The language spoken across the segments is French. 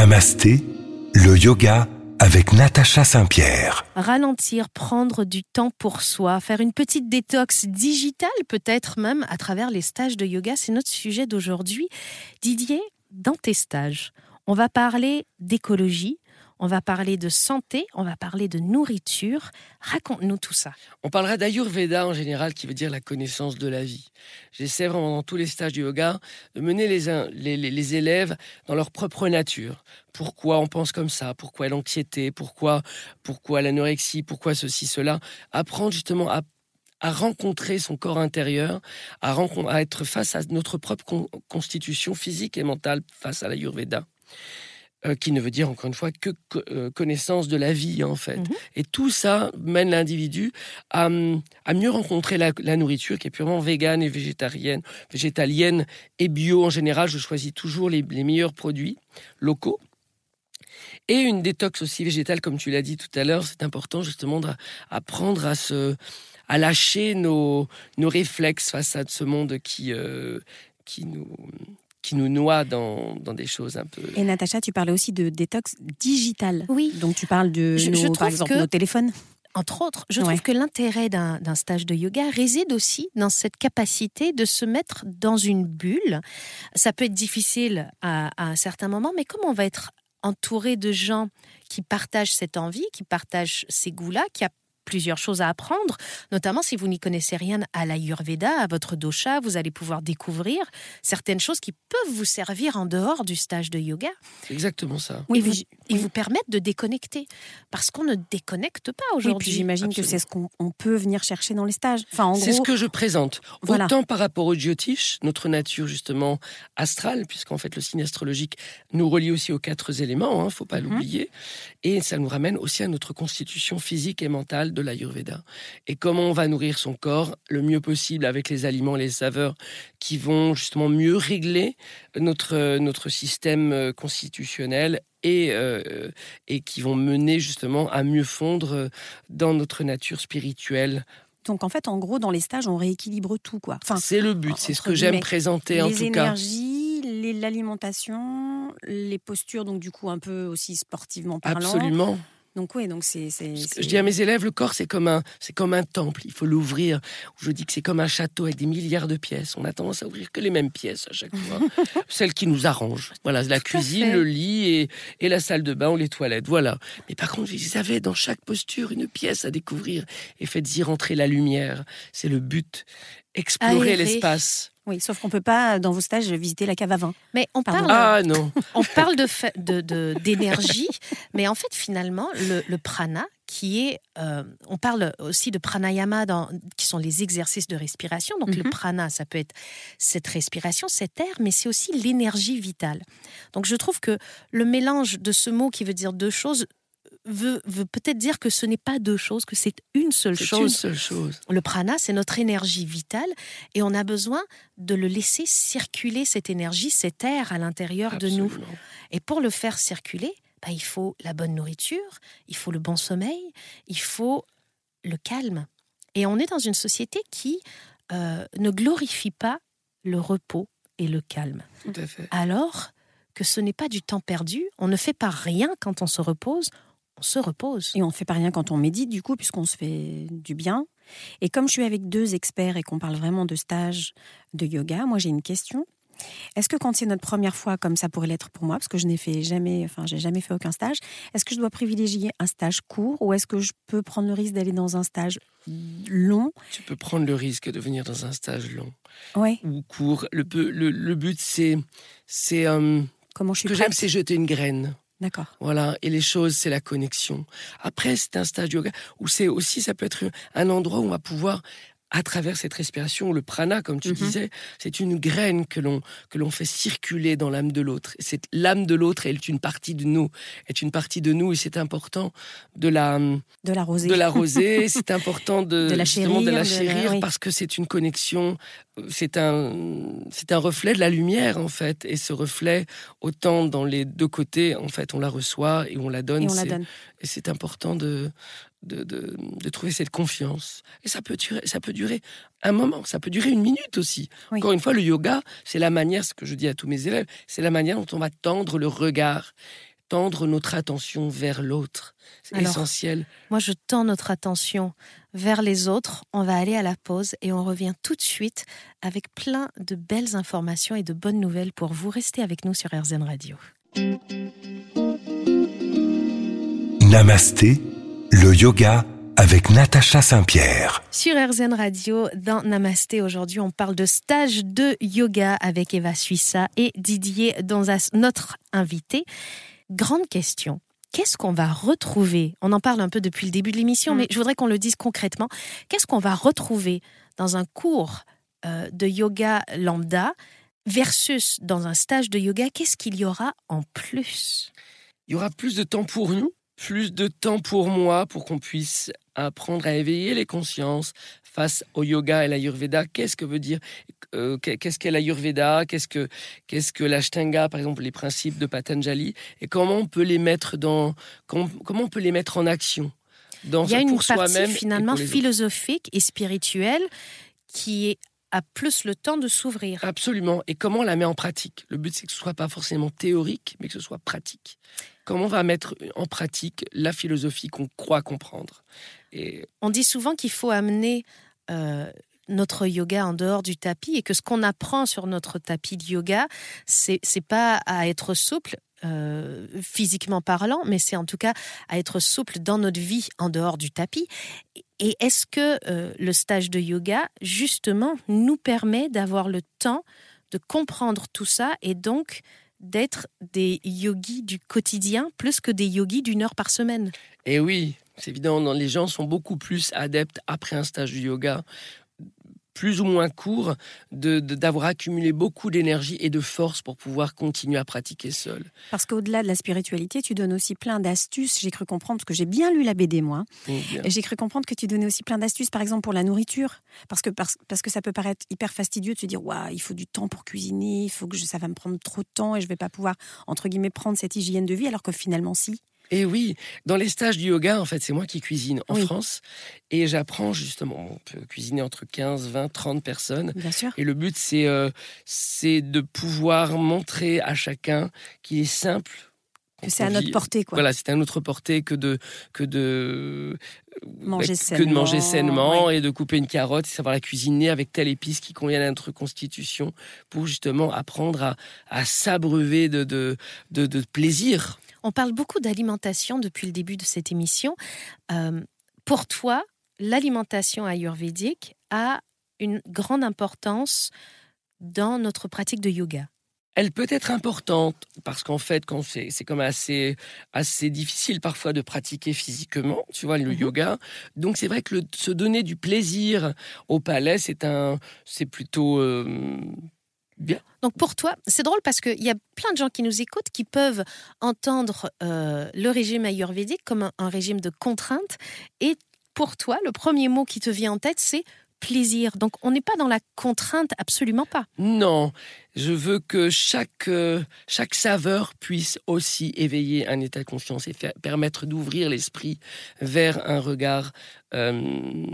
Namasté, le yoga avec Natacha Saint-Pierre. Ralentir, prendre du temps pour soi, faire une petite détox digitale peut-être même à travers les stages de yoga, c'est notre sujet d'aujourd'hui. Didier, dans tes stages, on va parler d'écologie, on va parler de santé, on va parler de nourriture. Raconte-nous tout ça. On parlera d'Ayurveda en général, qui veut dire la connaissance de la vie. J'essaie vraiment dans tous les stages du yoga de mener les, les, élèves dans leur propre nature. Pourquoi on pense comme ça? Pourquoi l'anxiété? Pourquoi, pourquoi l'anorexie? Pourquoi ceci, cela? Apprendre justement à rencontrer son corps intérieur, à, à être face à notre propre constitution physique et mentale face à l'Ayurveda. Euh, qui ne veut dire encore une fois que euh, connaissance de la vie en fait. Mhm. Et tout ça mène l'individu à, à, mieux rencontrer la, nourriture qui est purement végane et végétarienne, végétalienne et bio en général. Je choisis toujours les, meilleurs produits locaux. Et une détox aussi végétale, comme tu l'as dit tout à l'heure, c'est important justement d'apprendre à se à lâcher nos, nos réflexes face à ce monde qui, euh, qui nous qui nous noie dans, dans, des choses un peu. Et Natacha, tu parlais aussi de détox digital. Oui. Donc tu parles de nos, par exemple nos téléphones. Entre autres, je trouve que l'intérêt d'un stage de yoga réside aussi dans cette capacité de se mettre dans une bulle. Ça peut être difficile à, à un certain moment, mais comme on va être entouré de gens qui partagent cette envie, qui partagent ces goûts-là, qui, a, plusieurs choses à apprendre, notamment si vous n'y connaissez rien à l'Ayurveda, à votre dosha, vous allez pouvoir découvrir certaines choses qui peuvent vous servir en dehors du stage de yoga. Exactement ça. Oui, et vous, permettre de déconnecter, parce qu'on ne déconnecte pas aujourd'hui. j'imagine que c'est ce qu'on peut venir chercher dans les stages. Enfin, c'est ce que je présente. Autant par rapport au Jyotish, notre nature justement astrale, puisqu'en fait le signe astrologique nous relie aussi aux quatre éléments, hein, faut pas mhm. l'oublier, et ça nous ramène aussi à notre constitution physique et mentale de l'Ayurveda. Et comment on va nourrir son corps le mieux possible avec les aliments, les saveurs qui vont justement mieux régler notre, notre système euh, constitutionnel et, euh, et qui vont mener justement à mieux fondre dans notre nature spirituelle donc en fait, en gros, dans les stages, on rééquilibre tout, quoi. Enfin, c'est le but, c'est ce que j'aime présenter en tout cas. Énergies, l'alimentation, les postures, donc du coup un peu aussi sportivement parlant. Absolument. Donc oui, donc c'est. Je dis à mes élèves, le corps c'est comme un, c'est comme un temple. Il faut l'ouvrir. Je dis que c'est comme un château avec des milliards de pièces. On a tendance à ouvrir que les mêmes pièces à chaque fois, celles qui nous arrangent. Voilà, la cuisine, le lit et, et, la salle de bain ou les toilettes. Voilà. Mais par contre, ils avaient dans chaque posture une pièce à découvrir et faites-y rentrer la lumière. C'est le but. Explorer l'espace. Oui, sauf qu'on peut pas dans vos stages visiter la cave à vin. Mais on parle, ah, non. on parle de d'énergie, mais en fait finalement le, prana qui est, euh, on parle aussi de pranayama dans, qui sont les exercices de respiration. Donc le mhm. prana, ça peut être cette respiration, cet air, mais c'est aussi l'énergie vitale. Donc je trouve que le mélange de ce mot qui veut dire deux choses veut, peut-être dire que ce n'est pas deux choses, que c'est une seule chose. Une seule chose. Le prana, c'est notre énergie vitale et on a besoin de le laisser circuler, cette énergie, cet air à l'intérieur de nous. Et pour le faire circuler, bah, il faut la bonne nourriture, il faut le bon sommeil, il faut le calme. Et on est dans une société qui euh, ne glorifie pas le repos et le calme. Tout à fait. Alors que ce n'est pas du temps perdu, on ne fait pas rien quand on se repose, on se repose. Et on ne fait pas rien quand on médite, du coup, puisqu'on se fait du bien. Et comme je suis avec deux experts et qu'on parle vraiment de stage de yoga, moi j'ai une question. Est-ce que quand c'est notre première fois, comme ça pourrait l'être pour moi, parce que je n'ai fait jamais, enfin, j'ai jamais fait aucun stage, est-ce que je dois privilégier un stage court ou est-ce que je peux prendre le risque d'aller dans un stage long? Tu peux prendre le risque de venir dans un stage long ouais. ou court. Le, le, le but, c'est, c'est, euh, comment je suis que j'aime, c'est jeter une graine. D'accord. Voilà. Et les choses, c'est la connexion. Après, c'est un stage yoga où c'est aussi, ça peut être un endroit où on va pouvoir à travers cette respiration, le prana, comme tu mhm. disais, c'est une graine que l'on que l'on fait circuler dans l'âme de l'autre. C'est l'âme de l'autre est une partie de nous, est une partie de nous, et c'est important de la de la De la c'est important de, de la chérir, de la chérir parce que c'est une connexion, c'est un c'est un reflet de la lumière en fait, et ce reflet autant dans les deux côtés, en fait, on la reçoit et on la donne. Et on la donne. Et c'est important de de, de, trouver cette confiance. Et ça peut, durer, ça peut durer un moment, ça peut durer une minute aussi. Encore une fois, le yoga, c'est la manière, ce que je dis à tous mes élèves, c'est la manière dont on va tendre le regard. tendre notre attention vers l'autre. C'est essentiel. Moi, je tends notre attention vers les autres. On va aller à la pause et on revient tout de suite avec plein de belles informations et de bonnes nouvelles pour vous. Restez avec nous sur RZN Radio. Namasté, le yoga avec Natacha Saint-Pierre. Sur RZN Radio, dans Namasté, aujourd'hui, on parle de stage de yoga avec Eva Suissa et Didier Donzas, notre invité. Grande question. Qu'est-ce qu'on va retrouver? On en parle un peu depuis le début de l'émission, mm. mais je voudrais qu'on le dise concrètement. Qu'est-ce qu'on va retrouver dans un cours euh, de yoga lambda versus dans un stage de yoga? Qu'est-ce qu'il y aura en plus? Il y aura plus de temps pour nous, plus de temps pour moi, pour qu'on puisse apprendre à éveiller les consciences face au yoga et l'ayurveda. Qu'est-ce que veut dire euh, Qu'est-ce qu'est l'ayurveda? Qu'est-ce que qu'est-ce que l'ashtanga, par exemple, les principes de Patanjali? Et comment on peut les mettre dans comment, on peut les mettre en action? Dans, Il y a une partie finalement philosophique et spirituelle qui est a plus le temps de s'ouvrir. Absolument. Et comment on la met en pratique? Le but, c'est que ce soit pas forcément théorique, mais que ce soit pratique. Comment on va mettre en pratique la philosophie qu'on croit comprendre? Et... On dit souvent qu'il faut amener euh, notre yoga en dehors du tapis et que ce qu'on apprend sur notre tapis de yoga, c'est pas à être souple, euh, physiquement parlant, mais c'est en tout cas à être souple dans notre vie en dehors du tapis. Et est-ce que euh, le stage de yoga, justement, nous permet d'avoir le temps de comprendre tout ça et donc d'être des yogis du quotidien plus que des yogis d'une heure par semaine? Eh oui, c'est évident, les gens sont beaucoup plus adeptes après un stage de yoga plus ou moins court, d'avoir accumulé beaucoup d'énergie et de force pour pouvoir continuer à pratiquer seul. Parce qu'au-delà de la spiritualité, tu donnes aussi plein d'astuces. J'ai cru comprendre, parce que j'ai bien lu la BD, moi, et j'ai cru comprendre que tu donnais aussi plein d'astuces, par exemple pour la nourriture. Parce que, parce, que ça peut paraître hyper fastidieux de se dire, waouh, il faut du temps pour cuisiner, il faut que ça va me prendre trop de temps et je vais pas pouvoir, entre guillemets, prendre cette hygiène de vie, alors que finalement, si. Et oui, dans les stages du yoga, en fait, c'est moi qui cuisine en France et j'apprends justement, on peut cuisiner entre 15, 20, 30 personnes. Bien sûr. Et le but, c'est euh, c'est de pouvoir montrer à chacun qu'il est simple. Que c'est à notre portée, quoi. Voilà, c'est à notre portée que de que de manger sainement, que de manger sainement et de couper une carotte et savoir la cuisiner avec telle épice qui convient à notre constitution pour justement apprendre à, à s'abreuver de de, de, de plaisir. On parle beaucoup d'alimentation depuis le début de cette émission. Euh, pour toi, l'alimentation ayurvédique a une grande importance dans notre pratique de yoga elle peut être importante parce qu'en fait, quand c'est, c'est comme assez, assez difficile parfois de pratiquer physiquement, tu vois, le mhm. yoga. Donc c'est vrai que se donner du plaisir au palais, c'est un, c'est plutôt euh, donc pour toi, c'est drôle parce qu'il y a plein de gens qui nous écoutent qui peuvent entendre euh, le régime ayurvédique comme un, régime de contrainte. Et pour toi, le premier mot qui te vient en tête, c'est plaisir. Donc on n'est pas dans la contrainte, absolument pas. Non, je veux que chaque, euh, chaque saveur puisse aussi éveiller un état de conscience et permettre d'ouvrir l'esprit vers un regard euh,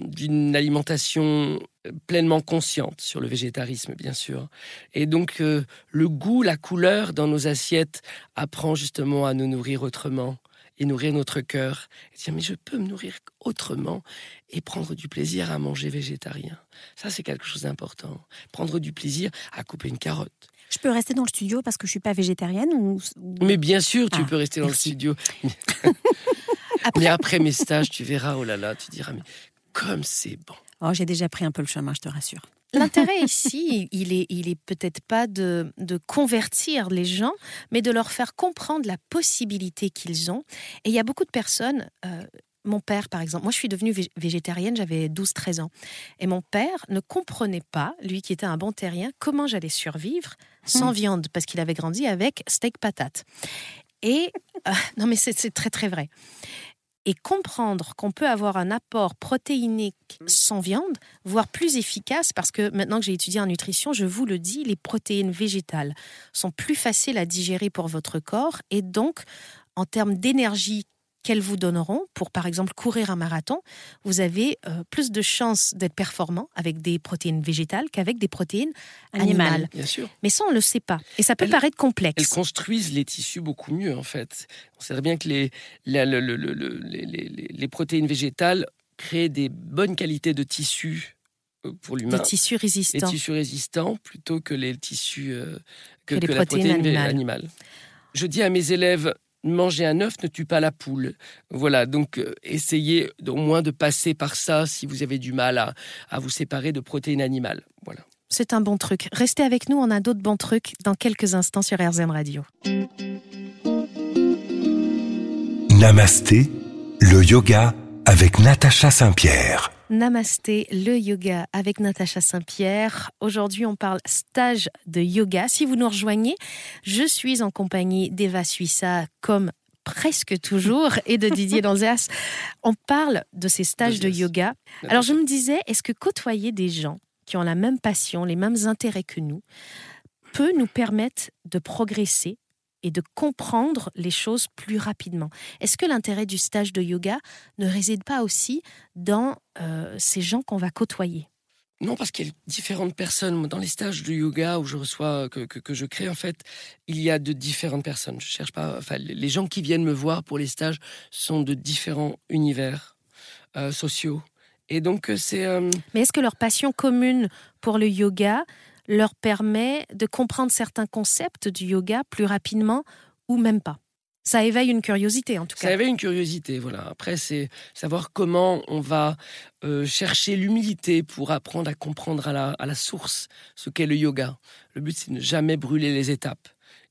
d'une alimentation pleinement consciente sur le végétarisme, bien sûr. Et donc, euh, le goût, la couleur dans nos assiettes apprend justement à nous nourrir autrement et nourrir notre cœur. Et dire, mais je peux me nourrir autrement et prendre du plaisir à manger végétarien. Ça, c'est quelque chose d'important. Prendre du plaisir à couper une carotte. Je peux rester dans le studio parce que je suis pas végétarienne ou... Mais bien sûr, tu ah, peux rester dans le studio. Mais après mes stages, tu verras, oh là là, tu diras, mais comme c'est bon. Oh, j'ai déjà pris un peu le chemin, je te rassure. L'intérêt ici, il est, il est peut-être pas de, de, convertir les gens, mais de leur faire comprendre la possibilité qu'ils ont. Et il y a beaucoup de personnes. Euh, mon père, par exemple, moi je suis devenue végétarienne, j'avais 12-13 ans. Et mon père ne comprenait pas, lui qui était un bon terrien, comment j'allais survivre sans hmm. viande, parce qu'il avait grandi avec steak patate. Et euh, non, mais c'est très très vrai et comprendre qu'on peut avoir un apport protéinique sans viande, voire plus efficace, parce que maintenant que j'ai étudié en nutrition, je vous le dis, les protéines végétales sont plus faciles à digérer pour votre corps et donc en termes d'énergie qu'elles vous donneront pour, par exemple, courir un marathon, vous avez euh, plus de chances d'être performant avec des protéines végétales qu'avec des protéines animales. Bien sûr. Mais ça, on ne le sait pas. Et ça peut Elles- paraître complexe. Elles construisent les tissus beaucoup mieux, en fait. On sait très bien que les, la- le- le- le- le- les, les- les protéines végétales créent des bonnes qualités de tissus euh, pour l'humain. Des tissus Les résistants. tissus résistants plutôt que les tissus euh, que, Que les que la protéines protéine animale. Je dis à mes élèves manger un œuf ne tue pas la poule. Voilà, donc euh, essayez au moins de passer par ça si vous avez du mal à, à vous séparer de protéines animales. Voilà. C'est un bon truc. Restez avec nous, on a d'autres bons trucs dans quelques instants sur RZN Radio. Namasté, le yoga avec Natacha Saint-Pierre. Namasté, le yoga avec Natacha Saint-Pierre. Aujourd'hui, on parle stage de yoga. Si vous nous rejoignez, je suis en compagnie d'Eva Suissa comme presque toujours et de Didier Danzas. On parle de ces stages de yoga. Alors je me disais, est-ce que côtoyer des gens qui ont la même passion, les mêmes intérêts que nous, peut nous permettre de progresser et de comprendre les choses plus rapidement Est-ce que l'intérêt du stage de yoga ne réside pas aussi dans euh, ces gens qu'on va côtoyer? Non, parce qu'il y a différentes personnes. Dans les stages de yoga où je reçois, que, que, que je crée, en fait, il y a de différentes personnes. Je cherche pas. Enfin, les gens qui viennent me voir pour les stages sont de différents univers euh, sociaux. Et donc, euh, c'est. euh, Mais est-ce que leur passion commune pour le yoga leur permet de comprendre certains concepts du yoga plus rapidement ou même pas Ça éveille une curiosité en tout Ça cas. avait une curiosité, voilà. Après, c'est savoir comment on va euh, chercher l'humilité pour apprendre à comprendre à la, à la source ce qu'est le yoga. Le but, c'est de ne jamais brûler les étapes.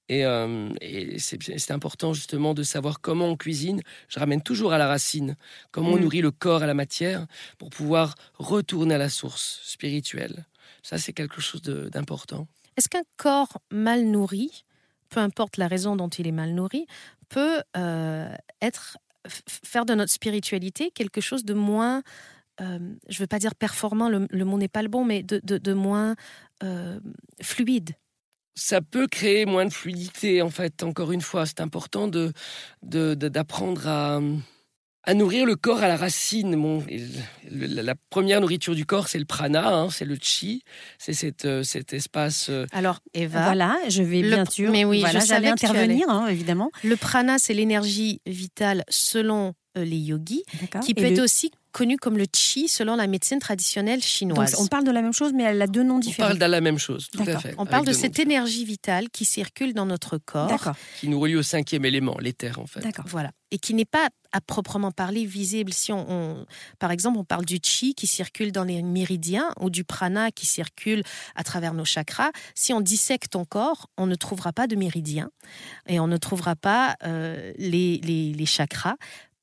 Et, euh, et c'est c'est important justement de savoir comment on cuisine. Je ramène toujours à la racine, comment on Mm. nourrit le corps à la matière pour pouvoir retourner à la source spirituelle. Ça, c'est quelque chose d'important. Est-ce qu'un corps mal nourri, peu importe la raison dont il est mal nourri, peut euh, être faire de notre spiritualité quelque chose de moins, euh, je ne veux pas dire performant, le, le mot n'est pas le bon, mais de, de- de moins euh, fluide? ça peut créer moins de fluidité, en fait. Encore une fois, c'est important de- d'apprendre à, à nourrir le corps à la racine. Bon, la première nourriture du corps, c'est le prana, hein, c'est le chi, c'est cette, euh, cet espace. euh, Alors, Eva, Voilà, je vais Le- bien sûr. mais oui, voilà, je savais j'allais intervenir, hein, évidemment. le prana, c'est l'énergie vitale selon euh, les yogis, qui Et peut le- être aussi connu comme le chi selon la médecine traditionnelle Donc, chinoise. on parle de la même chose, mais elle a deux noms on différents. parle de la même chose, tout à D'accord. fait. On parle de cette énergie vitale qui circule dans notre corps. Qui nous relie au cinquième élément, l'éther, en fait. d'accord. Voilà. Et qui n'est pas à proprement parler visible. Si on, on- par exemple, on parle du chi qui circule dans les méridiens ou du prana qui circule à travers nos chakras. Si on dissèque ton corps, on ne trouvera pas de méridiens et on ne trouvera pas euh, les, les- les chakras.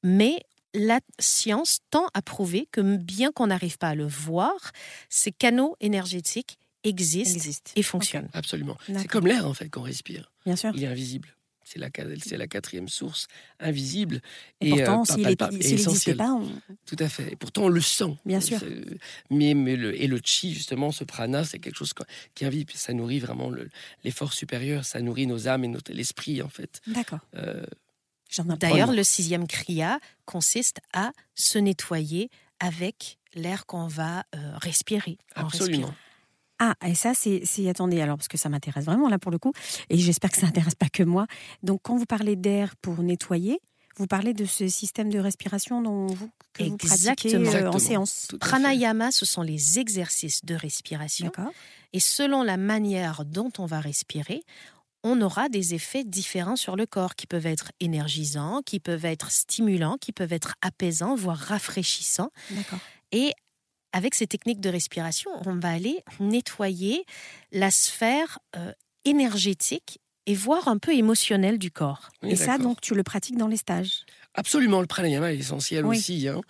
Mais la science tend à prouver que bien qu'on n'arrive pas à le voir, ces canaux énergétiques existent Existe. et fonctionnent. Absolument. C'est comme l'air, en fait, qu'on respire. Bien sûr. Il est invisible. C'est la, quatrième source invisible. Et, pourtant, euh, s'il palpable et s'il n'existait pas, on- Tout à fait. Et pourtant, on le sent. Bien sûr. C'est- Mais, mais le, et le chi, justement, ce prana, c'est quelque chose qui invite. Ça nourrit vraiment le- l'effort supérieur. Ça nourrit nos âmes et notre- l'esprit, en fait. D'accord. Euh. D'ailleurs, le sixième kriya consiste à se nettoyer avec l'air qu'on va euh, respirer. en absolument. Ah, et ça, c'est, attendez, alors, parce que ça m'intéresse vraiment, là, pour le coup, et j'espère que ça n'intéresse pas que moi. Donc, quand vous parlez d'air pour nettoyer, vous parlez de ce système de respiration dont vous, que vous pratiquez euh, en séance. Pranayama, ce sont les exercices de respiration. D'accord Et selon la manière dont on va respirer, on aura des effets différents sur le corps qui peuvent être énergisants, qui peuvent être stimulants, qui peuvent être apaisants, voire rafraîchissants. D'accord. Et avec ces techniques de respiration, on va aller nettoyer la sphère euh, énergétique et voire un peu émotionnelle du corps. Oui, et ça, donc, tu le pratiques dans les stages? Absolument, le pranayama est essentiel Oui. aussi. hein.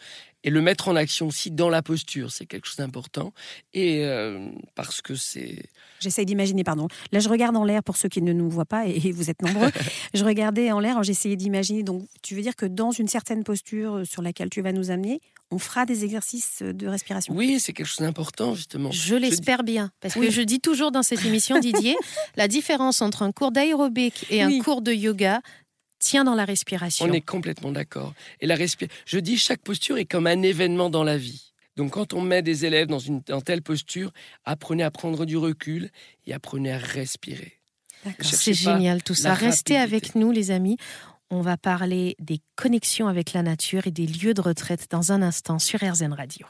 Et le mettre en action aussi dans la posture, c'est quelque chose d'important. Et euh, parce que c'est. J'essaye d'imaginer, pardon. Là, je regarde en l'air pour ceux qui ne nous voient pas, et vous êtes nombreux. je regardais en l'air, j'essayais d'imaginer. Donc, tu veux dire que dans une certaine posture euh, sur laquelle tu vas nous amener, on fera des exercices euh, de respiration? Oui, c'est quelque chose d'important, justement. Je l'espère bien, parce Oui. que je dis toujours dans cette émission, Didier, la différence entre un cours d'aérobic et Oui. un cours de yoga, tient dans la respiration. On est complètement d'accord. Et la je dis chaque posture est comme un événement dans la vie. Donc quand on met des élèves dans une telle posture, apprenez à prendre du recul et apprenez à respirer. C'est génial tout ça. Restez avec nous les amis. On va parler des connexions avec la nature et des lieux de retraite dans un instant sur RZN Radio.